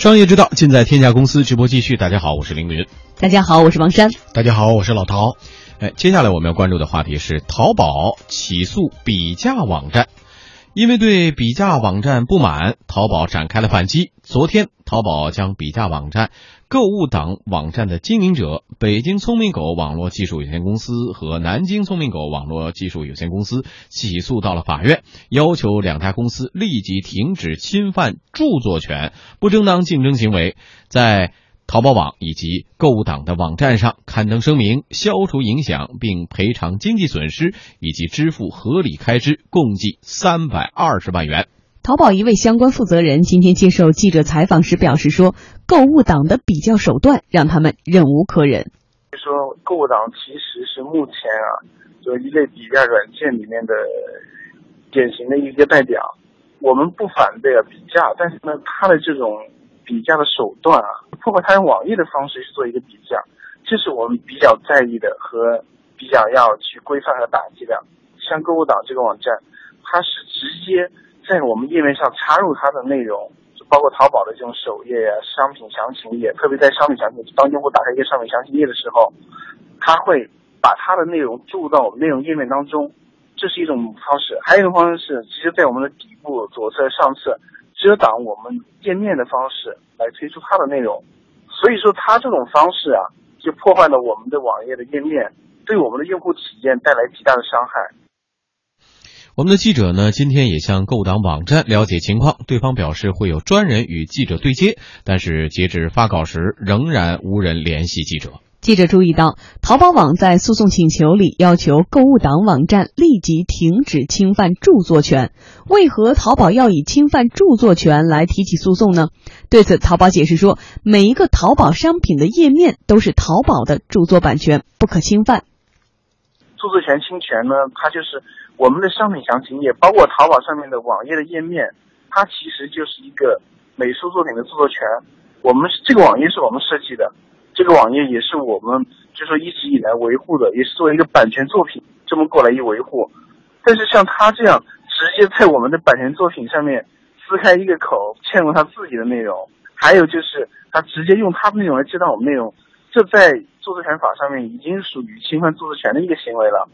商业之道，尽在天下公司直播继续。大家好，我是凌云。大家好，我是王珊。大家好，我是老陶。哎，接下来我们要关注的话题是淘宝起诉比价网站。因为对比价网站不满，淘宝展开了反击。昨天，淘宝将比价网站、购物党网站的经营者北京聪明狗网络技术有限公司和南京聪明狗网络技术有限公司起诉到了法院，要求两家公司立即停止侵犯著作权、不正当竞争行为，在。淘宝网以及购物党的网站上刊登声明，消除影响，并赔偿经济损失以及支付合理开支，共计三百二十万元。淘宝一位相关负责人今天接受记者采访时表示说：“购物党的比较手段让他们忍无可忍。说购物党其实是目前啊，就一类比价软件里面的典型的一个代表。我们不反对啊比价，但是呢，他的这种。”比价的手段啊，破坏他用网页的方式去做一个比价，这是我们比较在意的和比较要去规范和打击的。像购物党这个网站，它是直接在我们页面上插入它的内容，就包括淘宝的这种首页呀、商品详情页，特别在商品详情，当用户打开一个商品详情页的时候，它会把它的内容注入到我们内容页面当中，这是一种方式。还有一种方式是直接在我们的底部左侧、上侧。遮挡我们页面的方式来推出它的内容，所以说它这种方式啊，就破坏了我们的网页的页面，对我们的用户体验带来极大的伤害。我们的记者呢，今天也向购党网站了解情况，对方表示会有专人与记者对接，但是截至发稿时，仍然无人联系记者。记者注意到，淘宝网在诉讼请求里要求购物党网站立即停止侵犯著作权。为何淘宝要以侵犯著作权来提起诉讼呢？对此，淘宝解释说，每一个淘宝商品的页面都是淘宝的著作版权，不可侵犯。著作权侵权呢？它就是我们的商品详情页，包括淘宝上面的网页的页面，它其实就是一个美术作品的著作权。我们这个网页是我们设计的。这个网页也是我们就说一直以来维护的，也是作为一个版权作品这么过来一维护。但是像他这样直接在我们的版权作品上面撕开一个口，嵌入他自己的内容，还有就是他直接用他的内容来遮挡我们内容，这在著作权法上面已经属于侵犯著作权的一个行为了。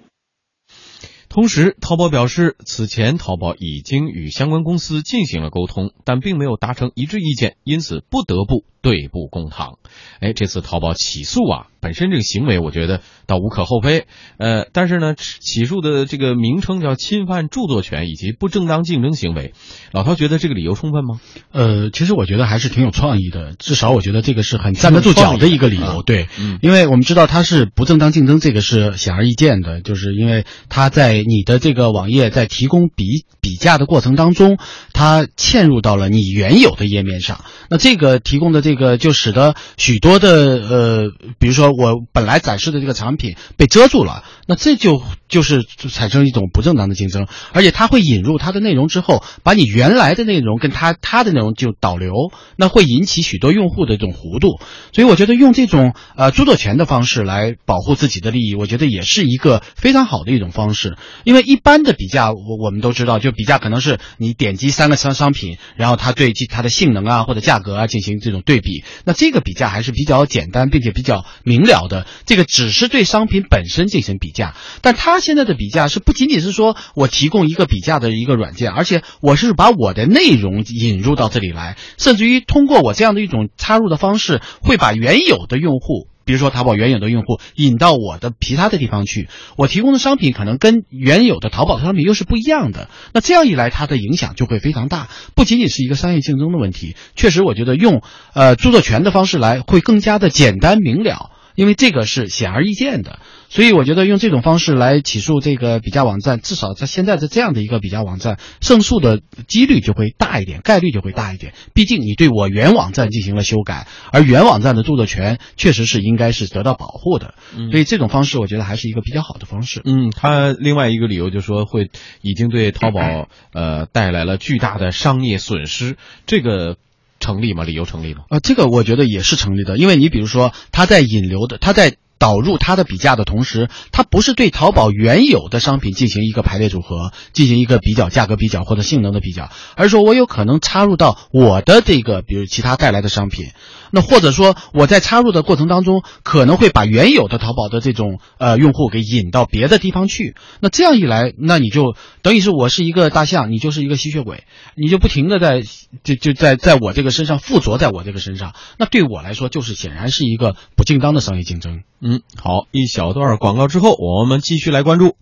同时，淘宝表示，此前淘宝已经与相关公司进行了沟通，但并没有达成一致意见，因此不得不对簿公堂。哎，这次淘宝起诉啊。本身这个行为，我觉得倒无可厚非，呃，但是呢，起诉的这个名称叫侵犯著作权以及不正当竞争行为，老陶觉得这个理由充分吗？呃，其实我觉得还是挺有创意的，至少我觉得这个是很站得住脚的一个理由。对，因为我们知道它是不正当竞争，这个是显而易见的，就是因为它在你的这个网页在提供比比价的过程当中，它嵌入到了你原有的页面上，那这个提供的这个就使得许多的呃，比如说。我本来展示的这个产品被遮住了，那这就就是产生一种不正当的竞争，而且它会引入它的内容之后，把你原来的内容跟它它的内容就导流，那会引起许多用户的这种糊涂。所以我觉得用这种呃著作权的方式来保护自己的利益，我觉得也是一个非常好的一种方式。因为一般的比价，我我们都知道，就比价可能是你点击三个商商品，然后它对它的性能啊或者价格啊进行这种对比，那这个比价还是比较简单，并且比较明。了的这个只是对商品本身进行比价，但他现在的比价是不仅仅是说我提供一个比价的一个软件，而且我是把我的内容引入到这里来，甚至于通过我这样的一种插入的方式，会把原有的用户。比如说，淘宝原有的用户引到我的其他的地方去，我提供的商品可能跟原有的淘宝商品又是不一样的。那这样一来，它的影响就会非常大，不仅仅是一个商业竞争的问题。确实，我觉得用呃著作权的方式来会更加的简单明了。因为这个是显而易见的，所以我觉得用这种方式来起诉这个比价网站，至少在现在的这样的一个比价网站，胜诉的几率就会大一点，概率就会大一点。毕竟你对我原网站进行了修改，而原网站的著作权确实是应该是得到保护的，所以这种方式我觉得还是一个比较好的方式。嗯，他另外一个理由就是说会已经对淘宝呃带来了巨大的商业损失，这个。成立吗？理由成立吗？啊，这个我觉得也是成立的，因为你比如说他在引流的，他在导入它的比价的同时，它不是对淘宝原有的商品进行一个排列组合，进行一个比较、价格比较或者性能的比较，而是说我有可能插入到我的这个，比如其他带来的商品，那或者说我在插入的过程当中，可能会把原有的淘宝的这种呃用户给引到别的地方去。那这样一来，那你就等于是我是一个大象，你就是一个吸血鬼，你就不停的在就就在在我这个身上附着在我这个身上，那对我来说就是显然是一个不正当的商业竞争。嗯，好，一小段广告之后，我们继续来关注。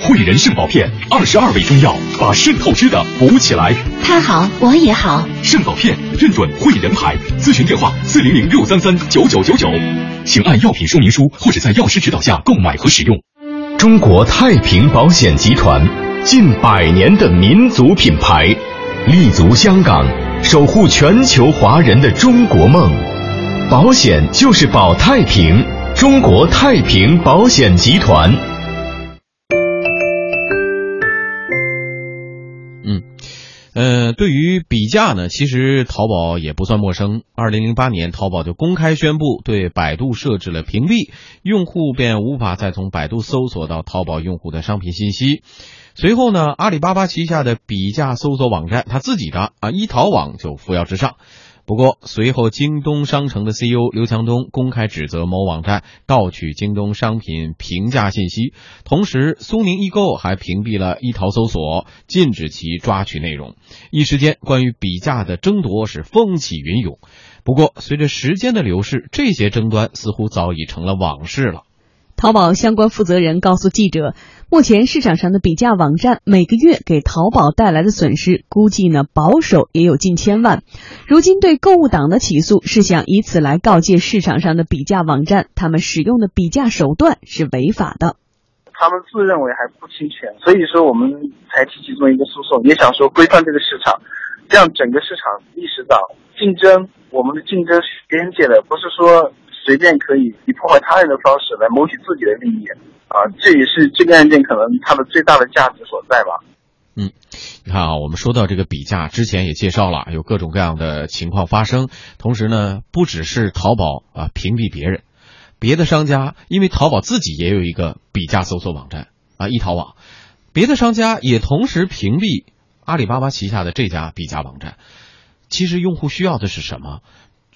汇仁肾宝片，二十二味中药，把肾透支的补起来。他好，我也好。肾宝片，认准汇仁牌。咨询电话：四零零六三三九九九九，请按药品说明书或者在药师指导下购买和使用。中国太平保险集团，近百年的民族品牌，立足香港，守护全球华人的中国梦。保险就是保太平，中国太平保险集团。呃，对于比价呢，其实淘宝也不算陌生。二零零八年，淘宝就公开宣布对百度设置了屏蔽，用户便无法再从百度搜索到淘宝用户的商品信息。随后呢，阿里巴巴旗下的比价搜索网站，它自己的啊一淘网就扶摇直上。不过，随后京东商城的 CEO 刘强东公开指责某网站盗取京东商品评价信息，同时苏宁易购还屏蔽了一淘搜索，禁止其抓取内容。一时间，关于比价的争夺是风起云涌。不过，随着时间的流逝，这些争端似乎早已成了往事了。淘宝相关负责人告诉记者，目前市场上的比价网站每个月给淘宝带来的损失，估计呢保守也有近千万。如今对购物党的起诉，是想以此来告诫市场上的比价网站，他们使用的比价手段是违法的。他们自认为还不侵权，所以说我们才提起这么一个诉讼，也想说规范这个市场，让整个市场意识到竞争，我们的竞争是边界的，不是说。随便可以以破坏他人的方式来谋取自己的利益啊，这也是这个案件可能它的最大的价值所在吧。嗯，你看啊，我们说到这个比价之前也介绍了，有各种各样的情况发生。同时呢，不只是淘宝啊屏蔽别人，别的商家因为淘宝自己也有一个比价搜索网站啊一淘网，别的商家也同时屏蔽阿里巴巴旗下的这家比价网站。其实用户需要的是什么？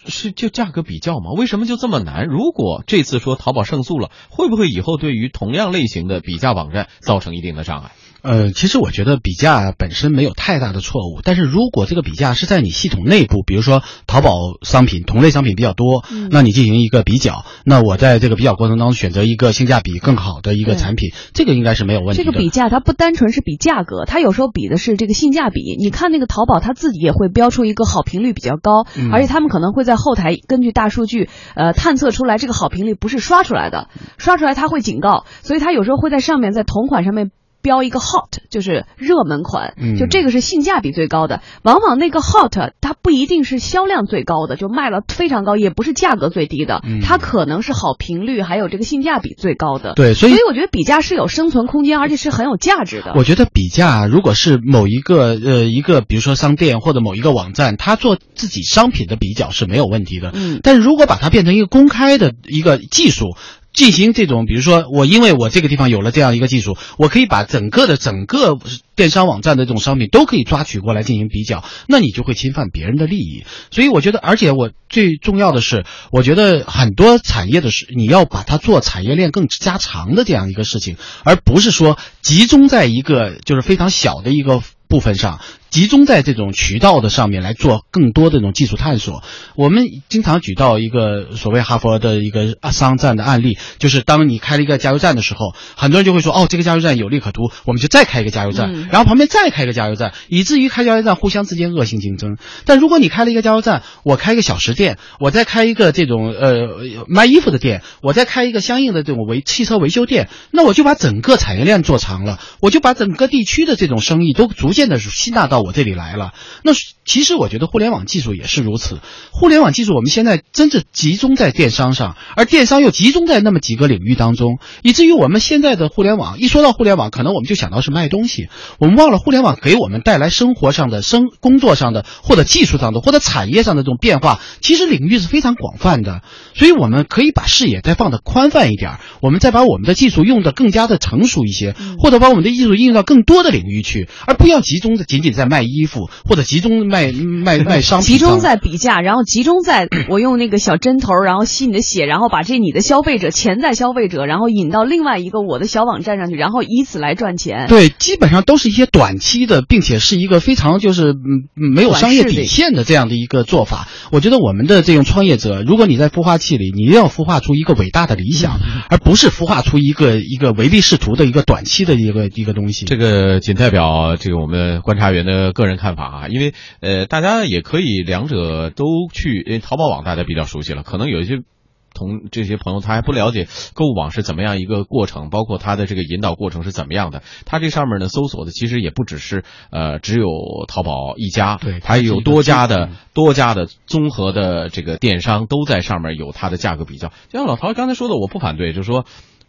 是就价格比较吗？为什么就这么难？如果这次说淘宝胜诉了，会不会以后对于同样类型的比价网站造成一定的障碍？呃，其实我觉得比价本身没有太大的错误，但是如果这个比价是在你系统内部，比如说淘宝商品同类商品比较多，那你进行一个比较，那我在这个比较过程当中选择一个性价比更好的一个产品，这个应该是没有问题的。这个比价它不单纯是比价格，它有时候比的是这个性价比。你看那个淘宝，它自己也会标出一个好评率比较高，而且他们可能会在后台根据大数据呃探测出来这个好评率不是刷出来的，刷出来它会警告，所以它有时候会在上面在同款上面。标一个 hot 就是热门款，就这个是性价比最高的。往往那个 hot 它不一定是销量最高的，就卖了非常高，也不是价格最低的，它可能是好评率还有这个性价比最高的。对，所以所以我觉得比价是有生存空间，而且是很有价值的。我觉得比价如果是某一个呃一个比如说商店或者某一个网站，它做自己商品的比较是没有问题的。嗯，但是如果把它变成一个公开的一个技术。进行这种，比如说我因为我这个地方有了这样一个技术，我可以把整个的整个电商网站的这种商品都可以抓取过来进行比较，那你就会侵犯别人的利益。所以我觉得，而且我最重要的是，我觉得很多产业的是你要把它做产业链更加长的这样一个事情，而不是说集中在一个就是非常小的一个部分上。集中在这种渠道的上面来做更多的这种技术探索。我们经常举到一个所谓哈佛的一个商战的案例，就是当你开了一个加油站的时候，很多人就会说：“哦，这个加油站有利可图，我们就再开一个加油站，然后旁边再开一个加油站，以至于开加油站互相之间恶性竞争。”但如果你开了一个加油站，我开一个小食店，我再开一个这种呃卖衣服的店，我再开一个相应的这种维汽车维修店，那我就把整个产业链做长了，我就把整个地区的这种生意都逐渐的吸纳到。我这里来了，那其实我觉得互联网技术也是如此。互联网技术我们现在真正集中在电商上，而电商又集中在那么几个领域当中，以至于我们现在的互联网一说到互联网，可能我们就想到是卖东西，我们忘了互联网给我们带来生活上的、生工作上的或者技术上的或者产业上的这种。种变化，其实领域是非常广泛的。所以我们可以把视野再放得宽泛一点，我们再把我们的技术用得更加的成熟一些，或者把我们的技术应用到更多的领域去，而不要集中的仅仅在卖衣服或者集中卖卖卖商品，集中在比价，然后集中在 我用那个小针头，然后吸你的血，然后把这你的消费者潜在消费者，然后引到另外一个我的小网站上去，然后以此来赚钱。对，基本上都是一些短期的，并且是一个非常就是嗯没有商业底线的这样的一个做法。我觉得我们的这种创业者，如果你在孵化器里，你一定要孵化出一个伟大的理想，而不是孵化出一个一个唯利是图的一个短期的一个一个东西。这个仅代表这个我们观察员的个人看法啊，因为呃，大家也可以两者都去，因为淘宝网大家比较熟悉了，可能有一些。同这些朋友他还不了解购物网是怎么样一个过程，包括它的这个引导过程是怎么样的。它这上面呢搜索的其实也不只是呃只有淘宝一家，对，还有多家的多家的综合的这个电商都在上面有它的价格比较。就像老陶刚才说的，我不反对，就是说。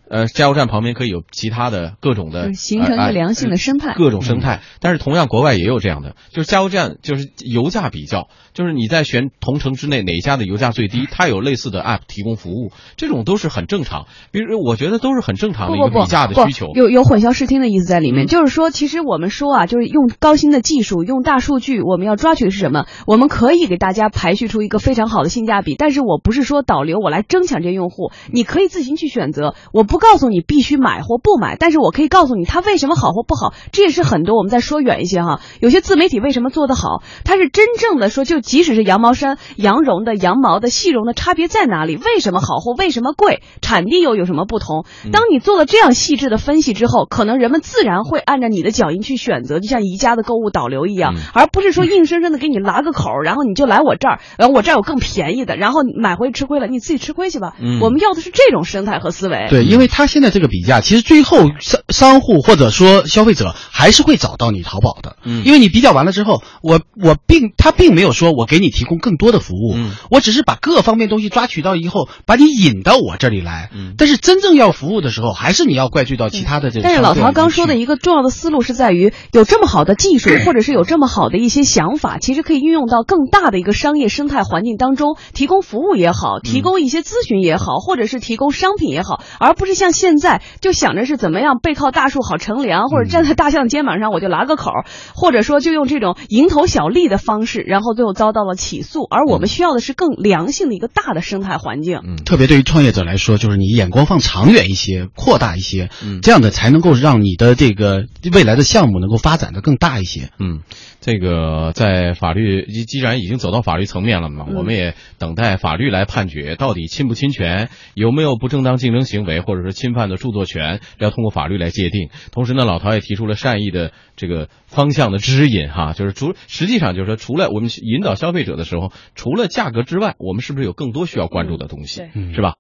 呃，加油站旁边可以有其他的各种的，形成一个良性的生态，各种生态。但是同样，国外也有这样的，就是加油站，就是油价比较，就是你在选同城之内哪家的油价最低，它有类似的 app 提供服务，这种都是很正常。比如，我觉得都是很正常的一个比价的需求。有有混淆视听的意思在里面，就是说，其实我们说啊，就是用高新的技术，用大数据，我们要抓取的是什么？我们可以给大家排序出一个非常好的性价比，但是我不是说导流我来争抢这些用户，你可以自行去选择，我不告诉你必须买或不买，但是我可以告诉你它为什么好或不好。这也是很多我们再说远一些哈，有些自媒体为什么做得好，它是真正的说，就即使是羊毛衫、羊绒的、羊毛的、细绒的差别在哪里？为什么好或为什么贵？产地又有什么不同？当你做了这样细致的分析之后，可能人们自然会按照你的脚印去选择，就像宜家的购物导流一样，而不是说硬生生的给你拉个口，然后你就来我这儿，然后我这儿有更便宜的，然后买回去吃亏了，你自己吃亏去吧。我们要的是这种生态和思维。对，因为为他现在这个比价，其实最后商商户或者说消费者还是会找到你淘宝的，嗯，因为你比较完了之后，我我并他并没有说我给你提供更多的服务，嗯，我只是把各方面东西抓取到以后，把你引到我这里来，嗯，但是真正要服务的时候，还是你要怪罪到其他的这个。但是老陶刚说的一个重要的思路是在于，有这么好的技术，或者是有这么好的一些想法，其实可以运用到更大的一个商业生态环境当中，提供服务也好，提供一些咨询也好，或者是提供商品也好，而不是像现在就想着是怎么样背靠大树好乘凉，或者站在大象肩膀上我就拉个口，或者说就用这种蝇头小利的方式，然后最后遭到了起诉。而我们需要的是更良性的一个大的生态环境。嗯，特别对于创业者来说，就是你眼光放长远一些，扩大一些，嗯，这样的才能够让你的这个未来的项目能够发展的更大一些。嗯，这个在法律既既然已经走到法律层面了嘛，嗯我们也等待法律来判决，到底侵不侵权，有没有不正当竞争行为，或者是侵犯的著作权，要通过法律来界定。同时呢，老陶也提出了善意的这个方向的指引哈，就是除实际上就是说，除了我们引导消费者的时候，除了价格之外，我们是不是有更多需要关注的东西，嗯是吧？